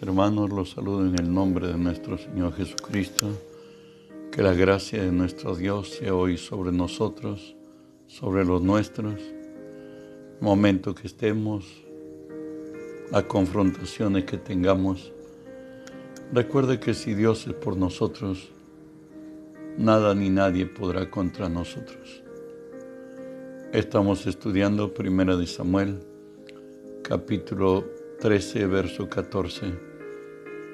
Hermanos, los saludo en el nombre de nuestro Señor Jesucristo. Que la gracia de nuestro Dios sea hoy sobre nosotros, sobre los nuestros. Momento que estemos, las confrontaciones que tengamos. Recuerde que si Dios es por nosotros, nada ni nadie podrá contra nosotros. Estamos estudiando Primera de Samuel, capítulo 13, verso 14.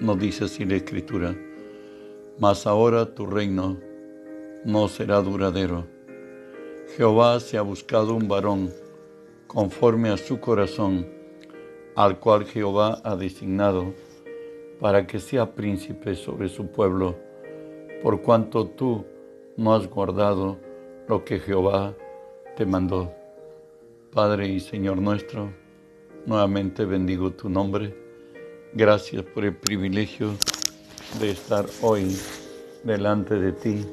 Nos dice así la Escritura, mas ahora tu reino no será duradero. Jehová se ha buscado un varón conforme a su corazón, al cual Jehová ha designado para que sea príncipe sobre su pueblo, por cuanto tú no has guardado lo que Jehová te mandó. Padre y Señor nuestro, nuevamente bendigo tu nombre. Gracias por el privilegio de estar hoy delante de ti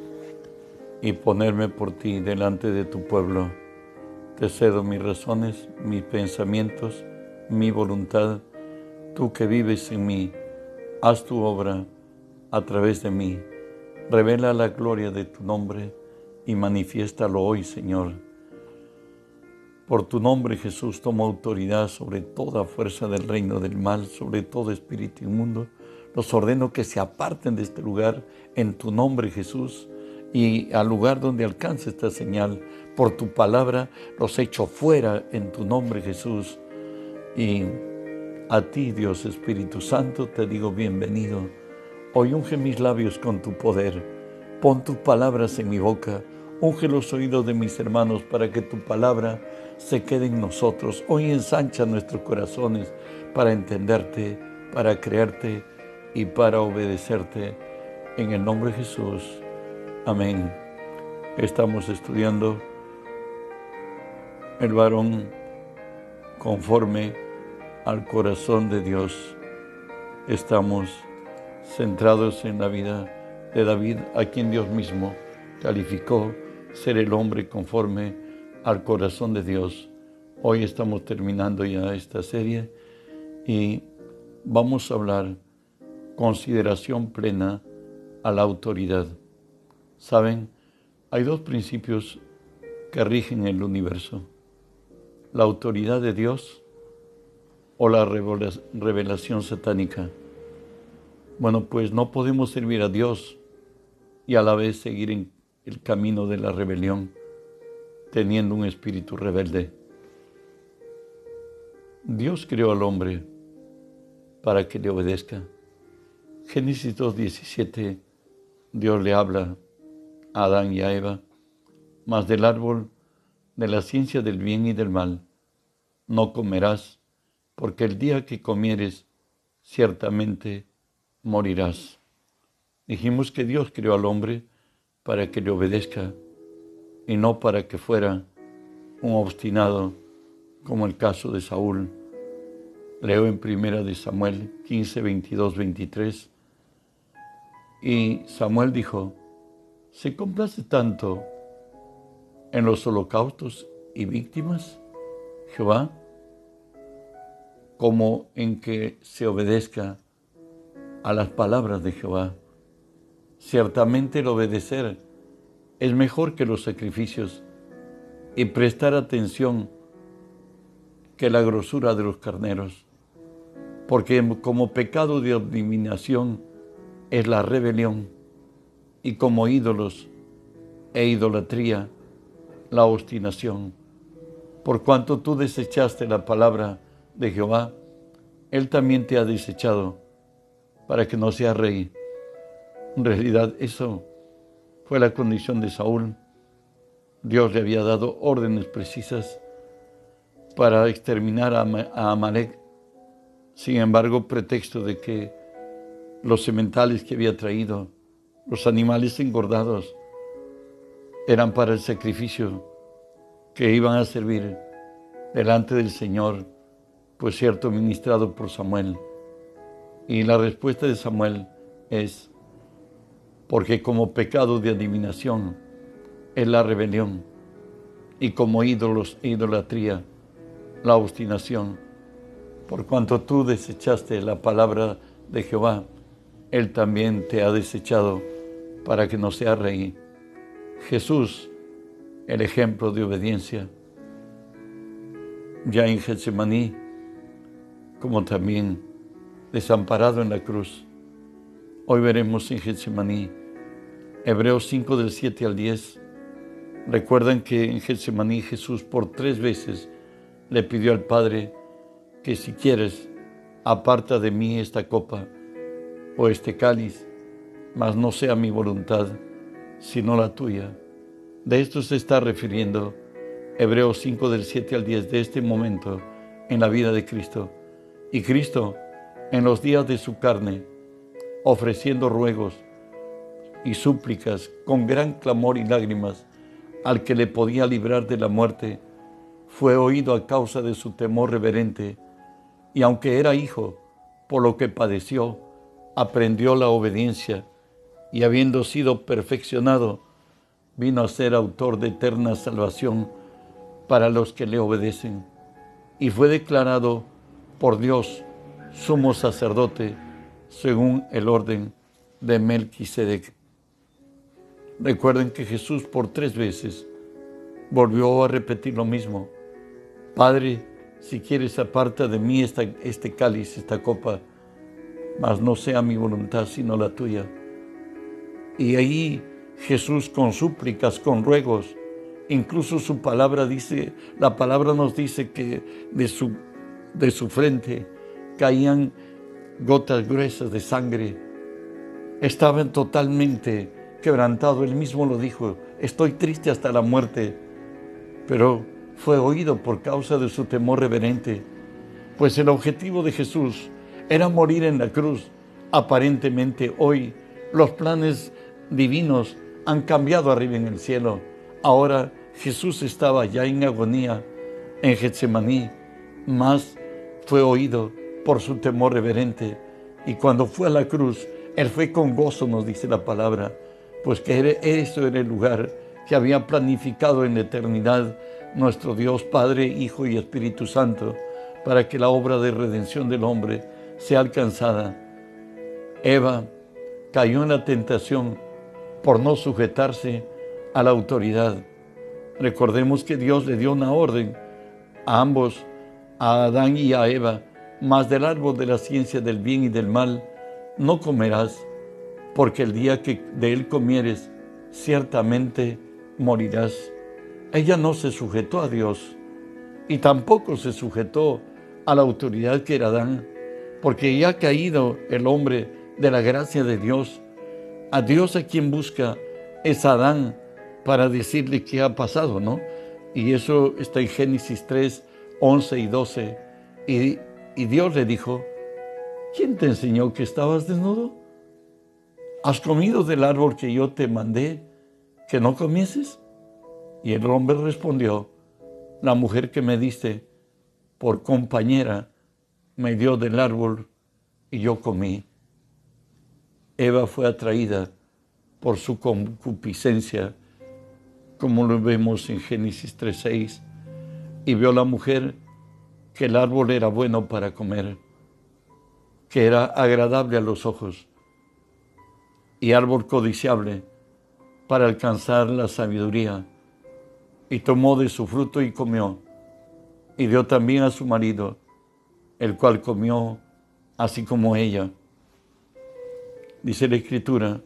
y ponerme por ti delante de tu pueblo. Te cedo mis razones, mis pensamientos, mi voluntad. Tú que vives en mí, haz tu obra a través de mí. Revela la gloria de tu nombre y manifiéstalo hoy, Señor. Por tu nombre, Jesús, tomo autoridad sobre toda fuerza del reino del mal, sobre todo espíritu inmundo. Los ordeno que se aparten de este lugar en tu nombre, Jesús, y al lugar donde alcance esta señal. Por tu palabra los echo fuera en tu nombre, Jesús. Y a ti, Dios Espíritu Santo, te digo bienvenido. Hoy unge mis labios con tu poder. Pon tus palabras en mi boca. Unge los oídos de mis hermanos para que tu palabra se quede en nosotros. Hoy ensancha nuestros corazones para entenderte, para creerte y para obedecerte. En el nombre de Jesús. Amén. Estamos estudiando el varón conforme al corazón de Dios. Estamos centrados en la vida de David, a quien Dios mismo calificó ser el hombre conforme al corazón de Dios. Hoy estamos terminando ya esta serie y vamos a hablar consideración plena a la autoridad. Saben, hay dos principios que rigen el universo. La autoridad de Dios o la revelación satánica. Bueno, pues no podemos servir a Dios y a la vez seguir en el camino de la rebelión teniendo un espíritu rebelde. Dios creó al hombre para que le obedezca. Génesis 2.17, Dios le habla a Adán y a Eva, mas del árbol de la ciencia del bien y del mal no comerás, porque el día que comieres ciertamente morirás. Dijimos que Dios creó al hombre para que le obedezca y no para que fuera un obstinado como el caso de Saúl. Leo en primera de Samuel 15, 22, 23. Y Samuel dijo, ¿se complace tanto en los holocaustos y víctimas, Jehová, como en que se obedezca a las palabras de Jehová? Ciertamente el obedecer es mejor que los sacrificios y prestar atención que la grosura de los carneros, porque como pecado de adivinación es la rebelión y como ídolos e idolatría la obstinación. Por cuanto tú desechaste la palabra de Jehová, Él también te ha desechado para que no seas rey. En realidad eso fue la condición de Saúl. Dios le había dado órdenes precisas para exterminar a Amalek. Sin embargo, pretexto de que los sementales que había traído, los animales engordados, eran para el sacrificio que iban a servir delante del Señor, pues cierto, ministrado por Samuel. Y la respuesta de Samuel es, porque como pecado de adivinación es la rebelión y como ídolos e idolatría la obstinación, por cuanto tú desechaste la palabra de Jehová, Él también te ha desechado para que no sea rey. Jesús, el ejemplo de obediencia, ya en Getsemaní, como también desamparado en la cruz. Hoy veremos en Getsemaní, Hebreos 5 del 7 al 10. Recuerdan que en Getsemaní Jesús por tres veces le pidió al Padre que si quieres, aparta de mí esta copa o este cáliz, mas no sea mi voluntad, sino la tuya. De esto se está refiriendo Hebreos 5 del 7 al 10 de este momento en la vida de Cristo. Y Cristo, en los días de su carne, ofreciendo ruegos y súplicas con gran clamor y lágrimas al que le podía librar de la muerte, fue oído a causa de su temor reverente, y aunque era hijo, por lo que padeció, aprendió la obediencia, y habiendo sido perfeccionado, vino a ser autor de eterna salvación para los que le obedecen, y fue declarado por Dios sumo sacerdote según el orden de Melquisedec. Recuerden que Jesús por tres veces volvió a repetir lo mismo. Padre, si quieres aparta de mí esta, este cáliz, esta copa, mas no sea mi voluntad sino la tuya. Y ahí Jesús con súplicas, con ruegos, Incluso su palabra dice, la palabra nos dice que de su, de su frente caían gotas gruesas de sangre. Estaban totalmente quebrantado. Él mismo lo dijo, estoy triste hasta la muerte. Pero fue oído por causa de su temor reverente. Pues el objetivo de Jesús era morir en la cruz. Aparentemente hoy los planes divinos han cambiado arriba en el cielo Ahora Jesús estaba ya en agonía en Getsemaní, mas fue oído por su temor reverente. Y cuando fue a la cruz, Él fue con gozo, nos dice la palabra, pues que eso era el lugar que había planificado en la eternidad nuestro Dios Padre, Hijo y Espíritu Santo, para que la obra de redención del hombre sea alcanzada. Eva cayó en la tentación por no sujetarse a la autoridad. Recordemos que Dios le dio una orden a ambos, a Adán y a Eva, más del árbol de la ciencia del bien y del mal no comerás, porque el día que de él comieres, ciertamente morirás. Ella no se sujetó a Dios y tampoco se sujetó a la autoridad que era Adán, porque ya ha caído el hombre de la gracia de Dios. A Dios a quien busca es Adán, para decirle qué ha pasado, ¿no? Y eso está en Génesis 3, 11 y 12. Y, y Dios le dijo, ¿quién te enseñó que estabas desnudo? ¿Has comido del árbol que yo te mandé que no comieses? Y el hombre respondió, la mujer que me diste por compañera me dio del árbol y yo comí. Eva fue atraída por su concupiscencia como lo vemos en Génesis 3.6, y vio la mujer que el árbol era bueno para comer, que era agradable a los ojos, y árbol codiciable para alcanzar la sabiduría, y tomó de su fruto y comió, y dio también a su marido, el cual comió así como ella. Dice la escritura,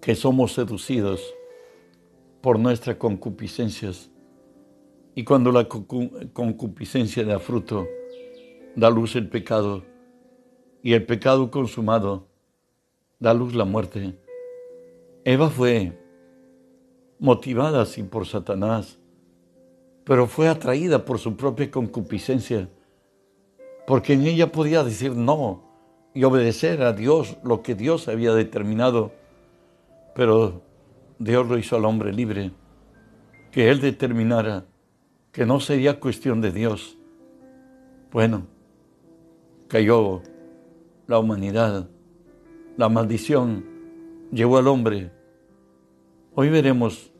que somos seducidos por nuestras concupiscencias. Y cuando la concupiscencia da fruto, da luz el pecado, y el pecado consumado da luz la muerte. Eva fue motivada así por Satanás, pero fue atraída por su propia concupiscencia, porque en ella podía decir no y obedecer a Dios lo que Dios había determinado pero Dios lo hizo al hombre libre, que él determinara que no sería cuestión de Dios. Bueno, cayó la humanidad, la maldición llevó al hombre. Hoy veremos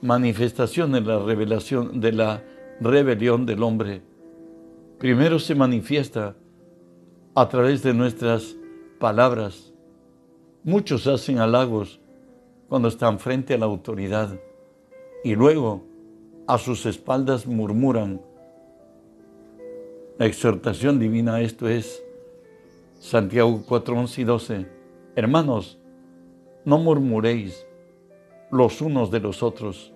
manifestaciones de la revelación de la rebelión del hombre, primero se manifiesta a través de nuestras palabras. Muchos hacen halagos cuando están frente a la autoridad y luego a sus espaldas murmuran. La exhortación divina esto es Santiago 4, 11 y 12. Hermanos, no murmuréis los unos de los otros.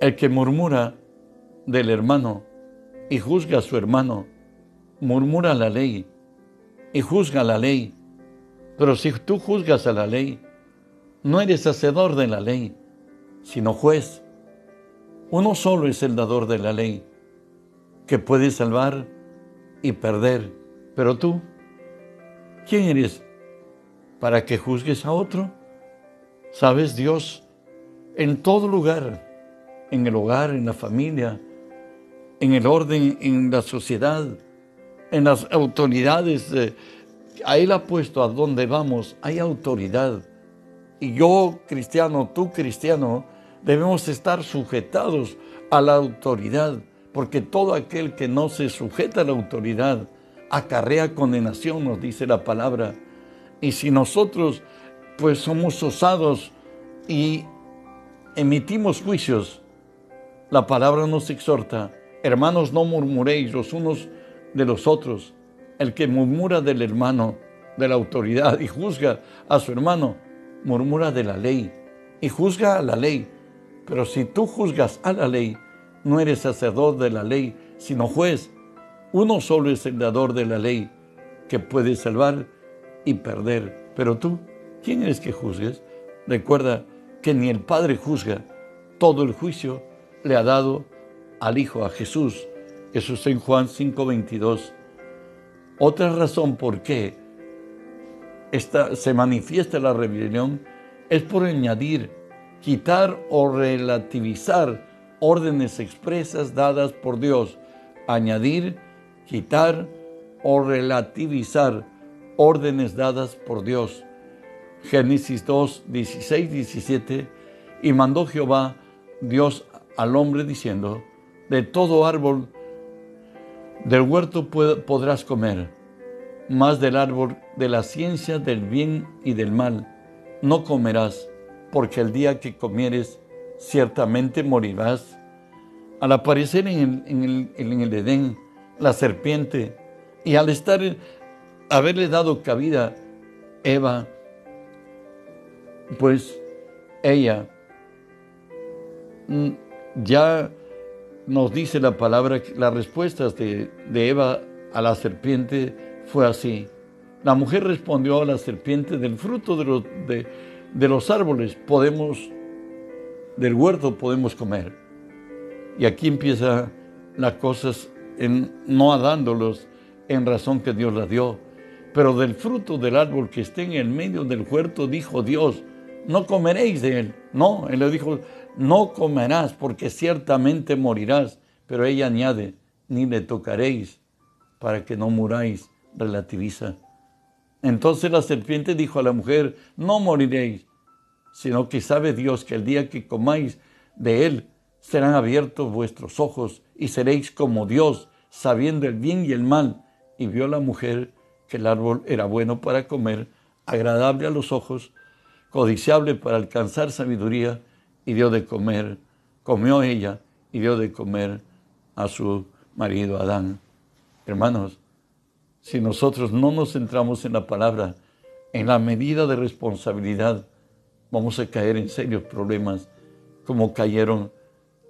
El que murmura del hermano y juzga a su hermano, murmura la ley y juzga la ley. Pero si tú juzgas a la ley, no eres hacedor de la ley, sino juez. Uno solo es el dador de la ley, que puede salvar y perder. Pero tú, ¿quién eres para que juzgues a otro? Sabes, Dios, en todo lugar, en el hogar, en la familia, en el orden, en la sociedad, en las autoridades, eh, a Él ha puesto a donde vamos, hay autoridad. Y yo, cristiano, tú, cristiano, debemos estar sujetados a la autoridad, porque todo aquel que no se sujeta a la autoridad acarrea condenación, nos dice la palabra. Y si nosotros pues somos osados y emitimos juicios, la palabra nos exhorta, hermanos, no murmuréis los unos de los otros. El que murmura del hermano, de la autoridad y juzga a su hermano, murmura de la ley y juzga a la ley. Pero si tú juzgas a la ley, no eres sacerdote de la ley, sino juez. Uno solo es el dador de la ley, que puede salvar y perder. Pero tú, ¿quién eres que juzgues? Recuerda que ni el Padre juzga, todo el juicio le ha dado al Hijo, a Jesús. Eso en Juan 5:22. Otra razón por qué esta, se manifiesta la rebelión es por añadir, quitar o relativizar órdenes expresas dadas por Dios. Añadir, quitar o relativizar órdenes dadas por Dios. Génesis 2, 16, 17. Y mandó Jehová Dios al hombre diciendo, de todo árbol del huerto podrás comer, más del árbol de la ciencia del bien y del mal no comerás, porque el día que comieres ciertamente morirás. Al aparecer en el, en el Edén la serpiente y al estar, haberle dado cabida Eva, pues ella mm, ya nos dice la palabra, las respuestas de, Eva a la serpiente fue así. La mujer respondió a la serpiente del fruto de los, de, los árboles podemos, del huerto podemos comer. Y aquí empieza las cosas en, no dándolos en razón que Dios las dio, pero del fruto del árbol que esté en el medio del huerto, dijo Dios, no comeréis de él. No, él le dijo, no comerás porque ciertamente morirás. Pero ella añade, ni le tocaréis para que no muráis, relativiza. Entonces la serpiente dijo a la mujer, no moriréis, sino que sabe Dios que el día que comáis de él serán abiertos vuestros ojos y seréis como Dios, sabiendo el bien y el mal. Y vio la mujer que el árbol era bueno para comer, agradable a los ojos, codiciable para alcanzar sabiduría, y dio de comer, comió ella y dio de comer a su marido Adán. Hermanos, si nosotros no nos centramos en la palabra, en la medida de responsabilidad, vamos a caer en serios problemas como cayeron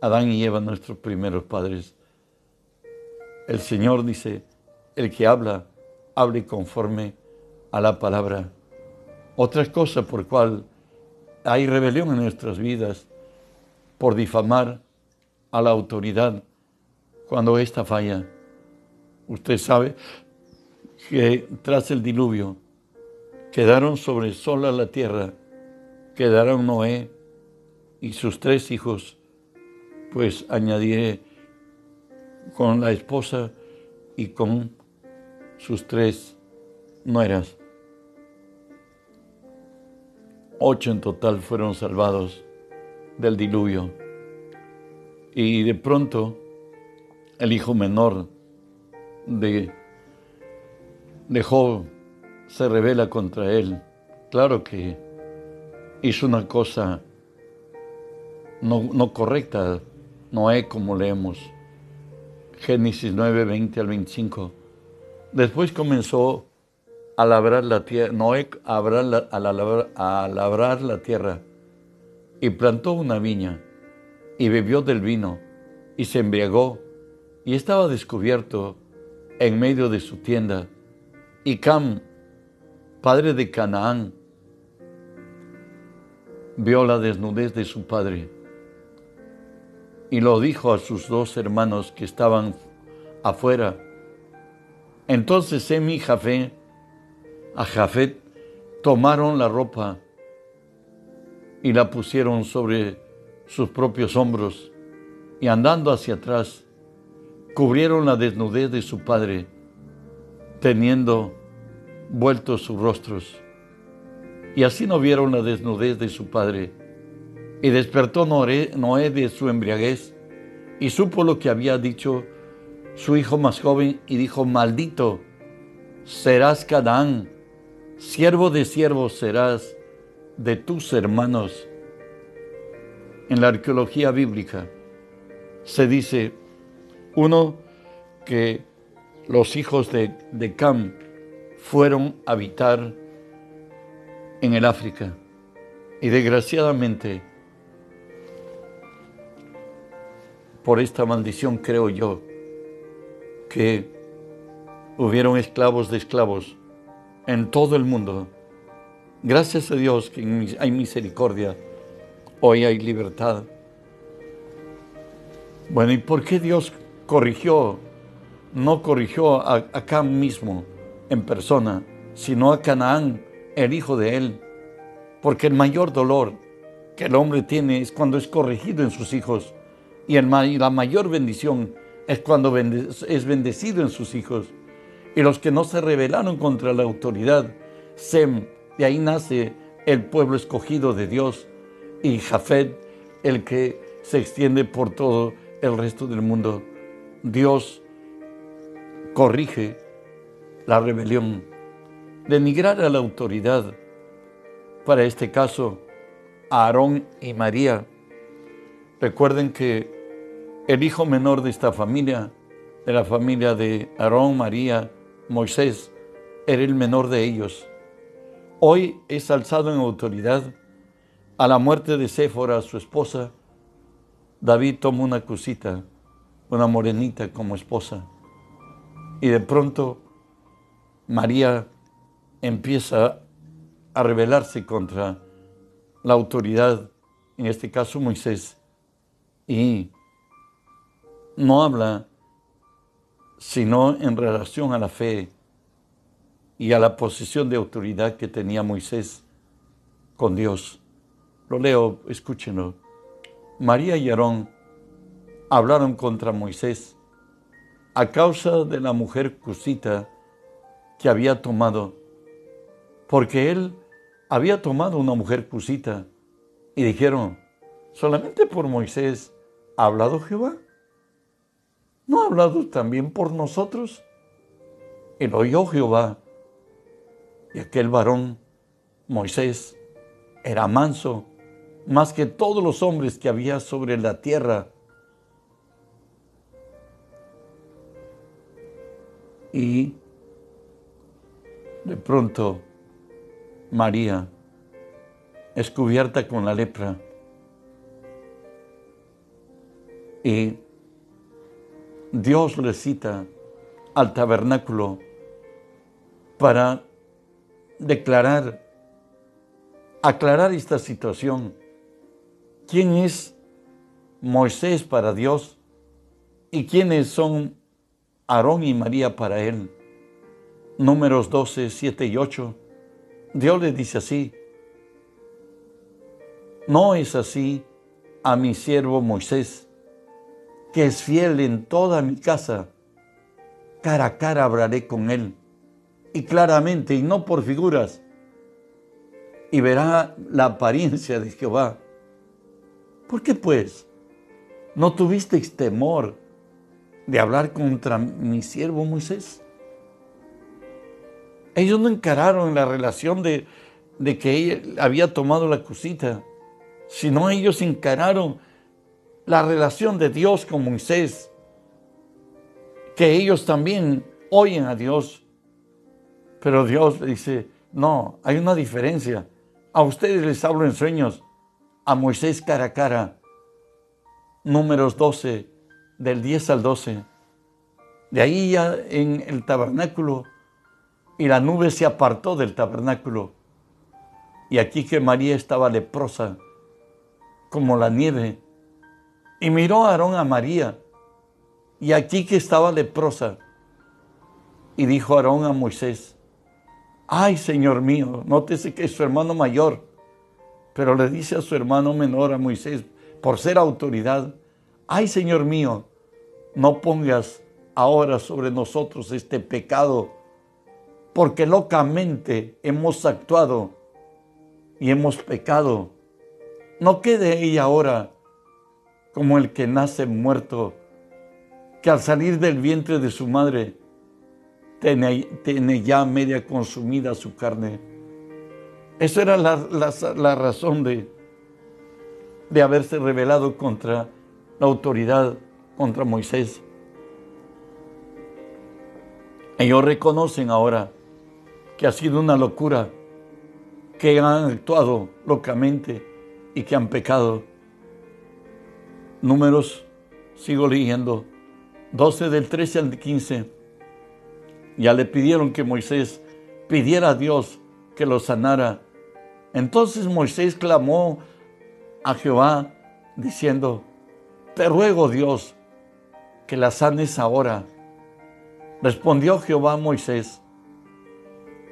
Adán y Eva, nuestros primeros padres. El Señor dice, el que habla, hable conforme a la palabra. Otra cosa por cual hay rebelión en nuestras vidas por difamar a la autoridad cuando ésta falla. Usted sabe que tras el diluvio quedaron sobre sola la tierra, quedaron Noé y sus tres hijos, pues añadiré con la esposa y con sus tres nueras. Ocho en total fueron salvados del diluvio. Y de pronto el hijo menor de, de Job se revela contra él. Claro que hizo una cosa no, no correcta, Noé como leemos. Génesis 9, 20 al 25. Después comenzó a labrar la tierra, Noé a labrar, a labrar la tierra y plantó una viña y bebió del vino y se embriagó y estaba descubierto en medio de su tienda. Y Cam, padre de Canaán, vio la desnudez de su padre y lo dijo a sus dos hermanos que estaban afuera. Entonces Sem y Jafé, a Jafet, tomaron la ropa y la pusieron sobre sus propios hombros y andando hacia atrás, cubrieron la desnudez de su padre, teniendo vueltos sus rostros. Y así no vieron la desnudez de su padre. Y despertó Noé de su embriaguez y supo lo que había dicho su hijo más joven y dijo, maldito serás Canaán, siervo de siervos serás de tus hermanos. En la arqueología bíblica se dice, uno, que los hijos de, de Cam fueron a habitar en el África y desgraciadamente por esta maldición creo yo que hubieron esclavos de esclavos en todo el mundo. Gracias a Dios que hay misericordia, hoy hay libertad. Bueno, ¿y por qué Dios corrigió? No corrigió a, a mismo en persona, sino a Canaán, el hijo de él. Porque el mayor dolor que el hombre tiene es cuando es corregido en sus hijos. Y, la mayor bendición es cuando es bendecido en sus hijos. Y los que no se rebelaron contra la autoridad, Sem, de ahí nace el pueblo escogido de Dios, y Jafet, el que se extiende por todo el resto del mundo. Dios corrige la rebelión, denigrar a la autoridad, para este caso, Aarón y María. Recuerden que el hijo menor de esta familia, de la familia de Aarón, María, Moisés, era el menor de ellos. Hoy es alzado en autoridad. A la muerte de Séfora, su esposa, David tomó una cosita, una morenita como esposa. Y de pronto María empieza a rebelarse contra la autoridad, en este caso Moisés, y no habla sino en relación a la fe y a la posición de autoridad que tenía Moisés con Dios. Lo leo, escúchenlo. María y Aarón hablaron contra Moisés a causa de la mujer cusita que había tomado, porque él había tomado una mujer cusita, y dijeron, solamente por Moisés ha hablado Jehová. ¿No ha hablado también por nosotros? Lo oyó Jehová. Y aquel varón, Moisés, era manso, más que todos los hombres que había sobre la tierra. Y de pronto María es cubierta con la lepra y Dios le cita al tabernáculo para declarar, aclarar esta situación. ¿Quién es Moisés para Dios y quiénes son Aarón y María para él? Números 12, 7 y 8. Dios le dice así, no es así a mi siervo Moisés que es fiel en toda mi casa, cara a cara hablaré con él, y claramente, y no por figuras, y verá la apariencia de Jehová. ¿Por qué pues no tuvisteis temor de hablar contra mi siervo Moisés. Ellos no encararon la relación de, de que ella había tomado la cosita, sino ellos encararon la relación de Dios con Moisés, que ellos también oyen a Dios. Pero Dios dice, no, hay una diferencia. A ustedes les hablo en sueños, a Moisés cara a cara. Números 12, del 10 al 12. De ahí ya en el tabernáculo, y la nube se apartó del tabernáculo. Y aquí que María estaba leprosa, como la nieve. Y miró a Aarón a María, y aquí que estaba leprosa. Y dijo Aarón a Moisés, ay Señor mío, nótese que es su hermano mayor, pero le dice a su hermano menor, a Moisés, por ser autoridad, ay Señor mío, no pongas ahora sobre nosotros este pecado, porque locamente hemos actuado y hemos pecado. No quede ella ahora como el que nace muerto, que al salir del vientre de su madre tiene, ya media consumida su carne. Esa era la, la razón de, de haberse rebelado contra la autoridad, contra Moisés. Ellos reconocen ahora que ha sido una locura, que han actuado locamente y que han pecado. Números, sigo leyendo, 12 del 13 al 15. Ya le pidieron que Moisés pidiera a Dios que lo sanara. Entonces Moisés clamó a Jehová diciendo, te ruego Dios que la sanes ahora. Respondió Jehová a Moisés,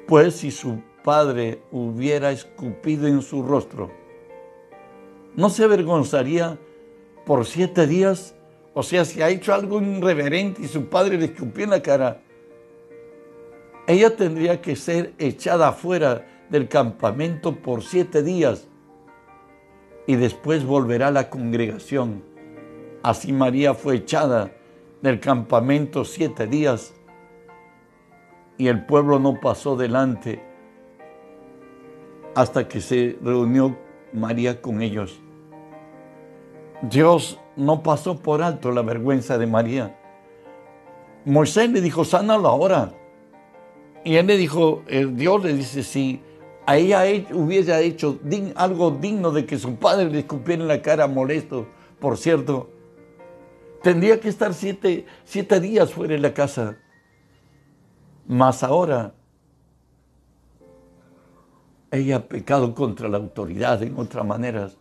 pues si su padre hubiera escupido en su rostro, ¿no se avergonzaría por siete días? O sea, si ha hecho algo irreverente y su padre le escupió en la cara, ella tendría que ser echada fuera del campamento por siete días y después volverá a la congregación. Así María fue echada del campamento siete días y el pueblo no pasó delante hasta que se reunió María con ellos. Dios no pasó por alto la vergüenza de María. Moisés le dijo, sánalo ahora. Y él le dijo, el Dios le dice, si a ella hubiera hecho algo digno de que su padre le escupiera en la cara molesto, por cierto, tendría que estar siete, siete días fuera de la casa. Mas ahora ella ha pecado contra la autoridad en otras maneras.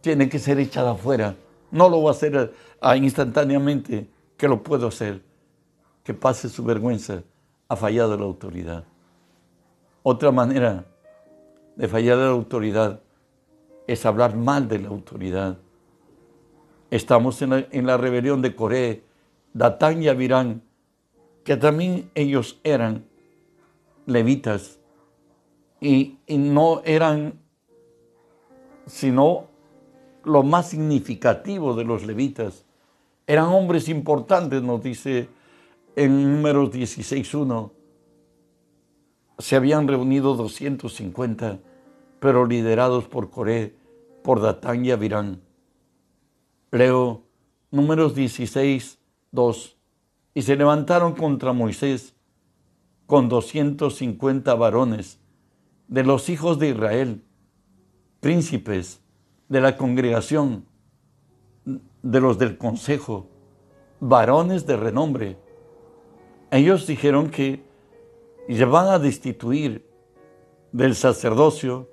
Tiene que ser echada fuera. No lo va a hacer instantáneamente, que lo puedo hacer. Que pase su vergüenza ha fallado la autoridad. Otra manera de fallar la autoridad es hablar mal de la autoridad. Estamos en la, rebelión de Coré, Datán y Abirán, que también ellos eran levitas y, no eran sino lo más significativo de los levitas. Eran hombres importantes, nos dice en números 16.1 se habían reunido 250, pero liderados por Coré, por Datán y Abirán. Leo números 16.2 Y se levantaron contra Moisés con 250 varones de los hijos de Israel, príncipes de la congregación, de los del consejo, varones de renombre ellos dijeron que van a destituir del sacerdocio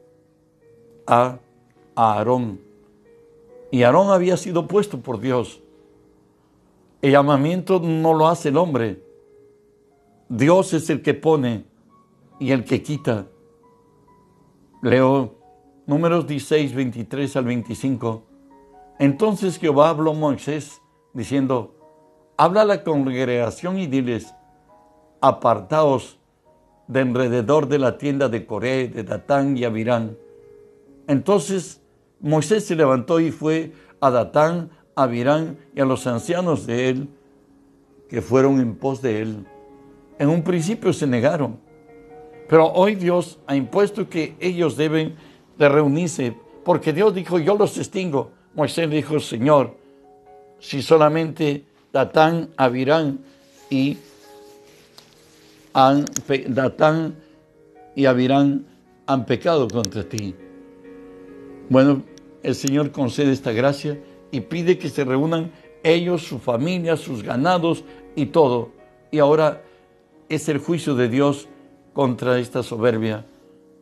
a, Aarón. Y Aarón había sido puesto por Dios. El llamamiento no lo hace el hombre. Dios es el que pone y el que quita. Leo números 16, 23 al 25. Entonces Jehová habló a Moisés diciendo, habla a la congregación y diles, apartaos de alrededor de la tienda de Coré, de Datán y Abirán. Entonces Moisés se levantó y fue a Datán, a Abirán y a los ancianos de él que fueron en pos de él. En un principio se negaron, pero hoy Dios ha impuesto que ellos deben de reunirse, porque Dios dijo, yo los extingo. Moisés dijo, Señor, si solamente Datán, Abirán y Datán y Abirán han pecado contra ti. Bueno, el Señor concede esta gracia y pide que se reúnan ellos, su familia, sus ganados y todo. Y ahora es el juicio de Dios contra esta soberbia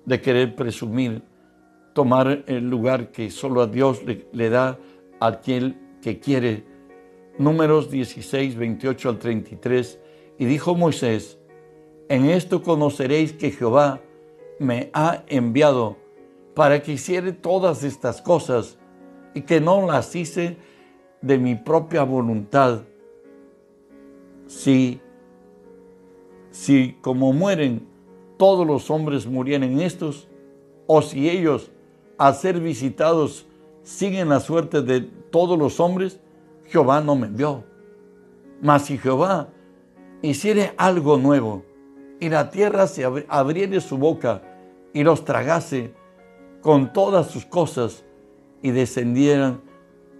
de querer presumir, tomar el lugar que solo a Dios le, da a aquel que quiere. Números 16, 28 al 33. Y dijo Moisés, en esto conoceréis que Jehová me ha enviado para que hiciere todas estas cosas y que no las hice de mi propia voluntad. Si, si como mueren todos los hombres murieren estos, o si ellos al ser visitados siguen la suerte de todos los hombres, Jehová no me envió. Mas si Jehová hiciere algo nuevo, y la tierra se abriere su boca y los tragase con todas sus cosas, y descendieran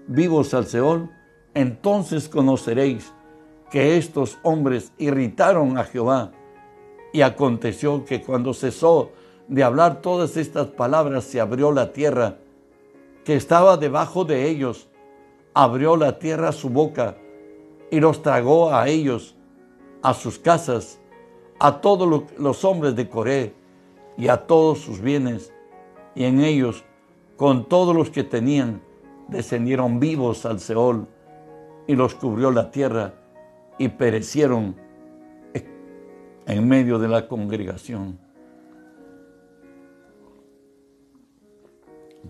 vivos al Seol, entonces conoceréis que estos hombres irritaron a Jehová. Y aconteció que cuando cesó de hablar todas estas palabras, se abrió la tierra que estaba debajo de ellos, abrió la tierra su boca y los tragó a ellos, a sus casas, a todos los hombres de Coré y a todos sus bienes, y en ellos, con todos los que tenían, descendieron vivos al Seol y los cubrió la tierra y perecieron en medio de la congregación.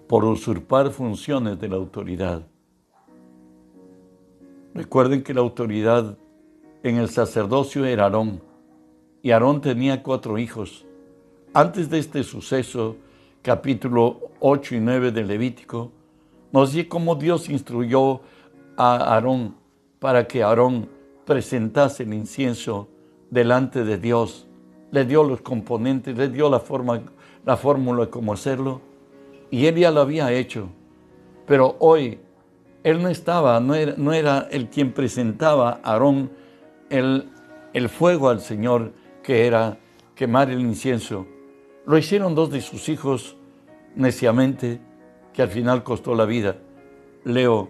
por usurpar funciones de la autoridad. Recuerden que la autoridad en el sacerdocio era Aarón, y Aarón tenía cuatro hijos. Antes de este suceso, capítulo 8 y 9 de Levítico, nos dice cómo Dios instruyó a Aarón para que Aarón presentase el incienso delante de Dios. Le dio los componentes, le dio la, forma, la fórmula cómo hacerlo. Y él ya lo había hecho. Pero hoy él no estaba, no era, el quien presentaba a Aarón el fuego al Señor, que era quemar el incienso. Lo hicieron dos de sus hijos neciamente que al final costó la vida. Leo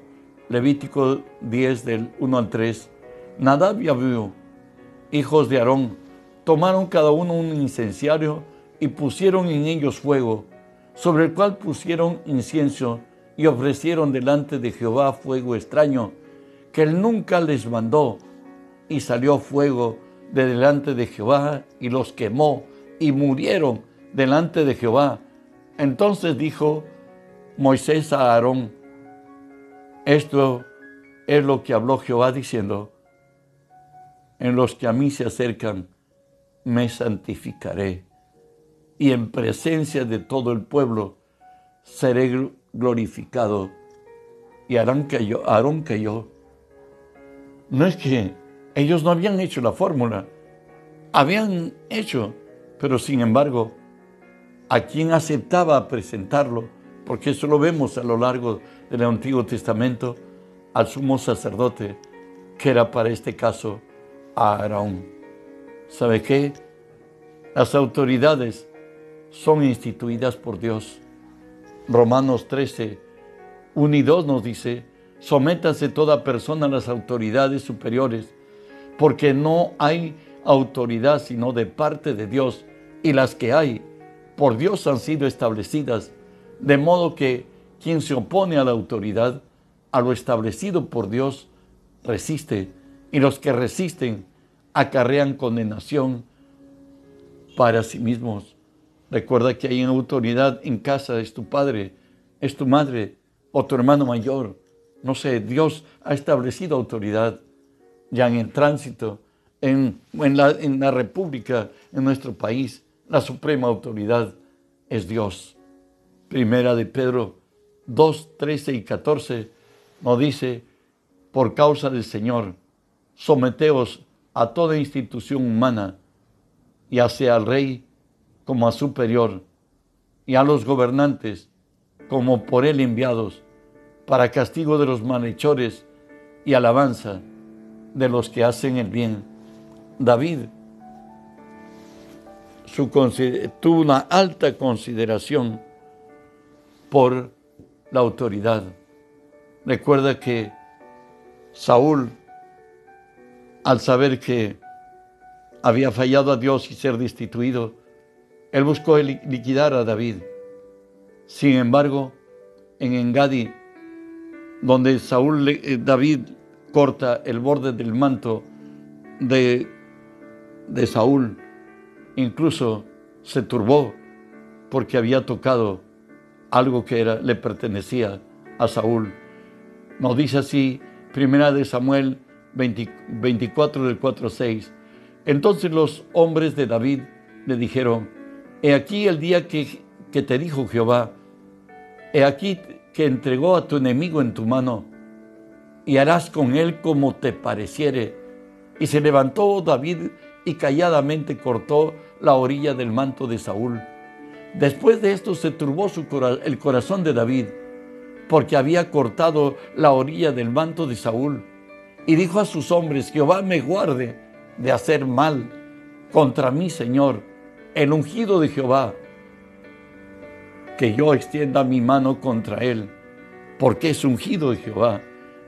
Levítico 10 del 1 al 3. Nadab y Abiú, hijos de Aarón, tomaron cada uno un incenciario y pusieron en ellos fuego, sobre el cual pusieron incienso y ofrecieron delante de Jehová fuego extraño, que él nunca les mandó, y salió fuego de delante de Jehová y los quemó y murieron delante de Jehová. Entonces dijo Moisés a Aarón, esto es lo que habló Jehová diciendo, en los que a mí se acercan, me santificaré, y en presencia de todo el pueblo seré glorificado. Y Aarón yo, Aarón yo. No es que ellos no habían hecho la fórmula, habían hecho, pero sin embargo, a quien aceptaba presentarlo, porque eso lo vemos a lo largo del Antiguo Testamento, al sumo sacerdote, que era para este caso Aarón. ¿Sabe qué? Las autoridades son instituidas por Dios. Romanos 13, 1 y 2 nos dice, sométase toda persona a las autoridades superiores, porque no hay autoridad sino de parte de Dios, y las que hay, por Dios han sido establecidas de modo que quien se opone a la autoridad, a lo establecido por Dios, resiste, y los que resisten acarrean condenación para sí mismos. Recuerda que hay autoridad en casa, es tu padre, es tu madre o tu hermano mayor. No sé, Dios ha establecido autoridad ya en el tránsito, en, en, la, en la República, en nuestro país. La suprema autoridad es Dios. Primera de Pedro 2, 13 y 14 nos dice, por causa del Señor, someteos a toda institución humana, y hacia al rey como a superior, y a los gobernantes como por él enviados, para castigo de los malhechores y alabanza de los que hacen el bien. David tuvo una alta consideración por la autoridad. Recuerda que Saúl, al saber que había fallado a Dios y ser destituido, él buscó liquidar a David. Sin embargo, en Engadi, donde Saúl, eh, David corta el borde del manto de, de Saúl, incluso se turbó porque había tocado algo que le pertenecía a Saúl. Nos dice así, primera de Samuel 24 del 4 6. Entonces los hombres de David le dijeron, he aquí el día que, que te dijo Jehová, he aquí que entregó a tu enemigo en tu mano, y harás con él como te pareciere. Y se levantó David y calladamente cortó la orilla del manto de Saúl. Después de esto se turbó el corazón de David, porque había cortado la orilla del manto de Saúl. Y dijo a sus hombres, Jehová me guarde de hacer mal contra mi Señor, el ungido de Jehová, que yo extienda mi mano contra él, porque es ungido de Jehová.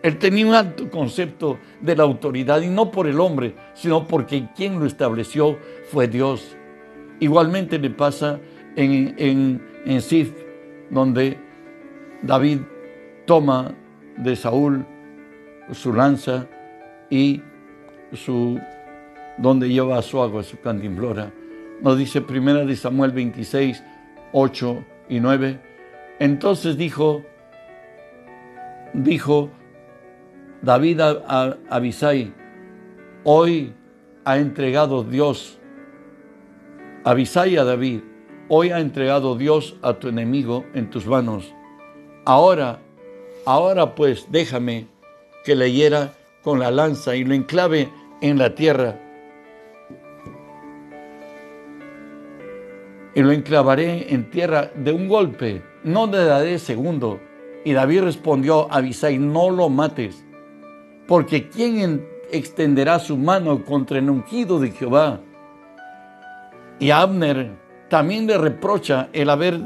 Él tenía un alto concepto de la autoridad y no por el hombre, sino porque quien lo estableció fue Dios. Igualmente le pasa en, en, en Sif, donde David toma de Saúl su lanza y su donde lleva su agua, su cantimplora. Nos dice primera de Samuel 26, 8 y 9. Entonces dijo, dijo David Abisai, hoy ha entregado Dios, Abisai a David, hoy ha entregado Dios a tu enemigo en tus manos. Ahora, ahora pues déjame que le hiera con la lanza y lo enclave en la tierra y lo enclavaré en tierra de un golpe, no le daré segundo. Y David respondió a Abisai, no lo mates, porque ¿quién extenderá su mano contra el ungido de Jehová? Y Abner también le reprocha el haber,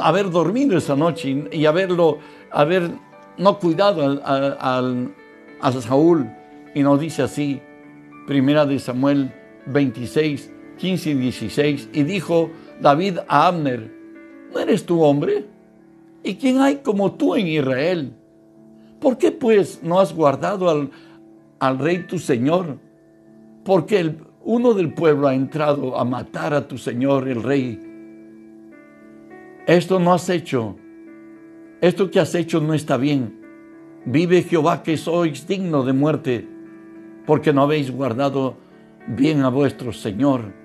haber dormido esa noche y haberlo, haber no cuidado a Saúl. Y nos dice así, primera de Samuel 26, 15 y 16, y dijo David a Abner, ¿no eres tu hombre? ¿Y quién hay como tú en Israel? ¿Por qué pues no has guardado al, al rey tu señor? Porque el, uno del pueblo ha entrado a matar a tu señor, el rey. Esto no has hecho. Esto que has hecho no está bien. Vive Jehová que sois digno de muerte, porque no habéis guardado bien a vuestro Señor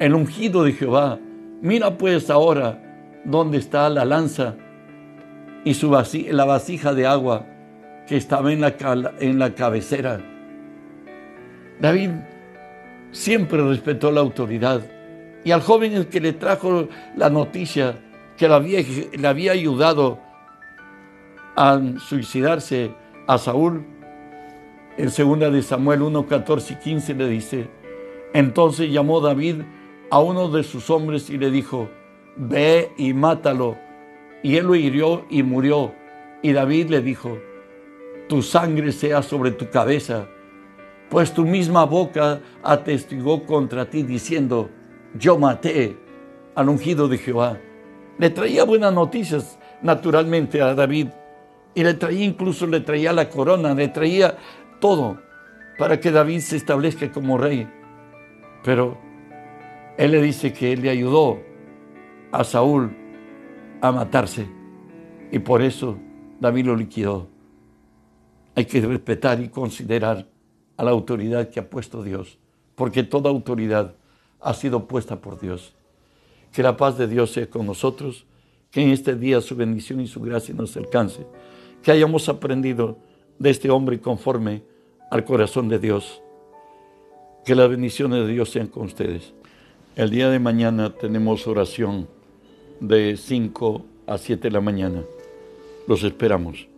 el ungido de Jehová. Mira pues ahora dónde está la lanza y su la vasija de agua que estaba en la, en la cabecera. David siempre respetó la autoridad y al joven el que le trajo la noticia que le había, le había ayudado a suicidarse a Saúl, en 2 de Samuel 1, 14 y 15 le dice, entonces llamó David a uno de sus hombres y le dijo, ve y mátalo. Y él lo hirió y murió. Y David le dijo, tu sangre sea sobre tu cabeza, pues tu misma boca atestiguó contra ti diciendo, yo maté al ungido de Jehová. Le traía buenas noticias naturalmente a David y le traía incluso, le traía la corona, le traía todo para que David se establezca como rey. Pero él le dice que él le ayudó a Saúl a matarse y por eso David lo liquidó. Hay que respetar y considerar a la autoridad que ha puesto Dios, porque toda autoridad ha sido puesta por Dios. Que la paz de Dios sea con nosotros, que en este día su bendición y su gracia nos alcance, que hayamos aprendido de este hombre conforme al corazón de Dios. Que las bendiciones de Dios sean con ustedes. El día de mañana tenemos oración de 5 a 7 de la mañana. Los esperamos.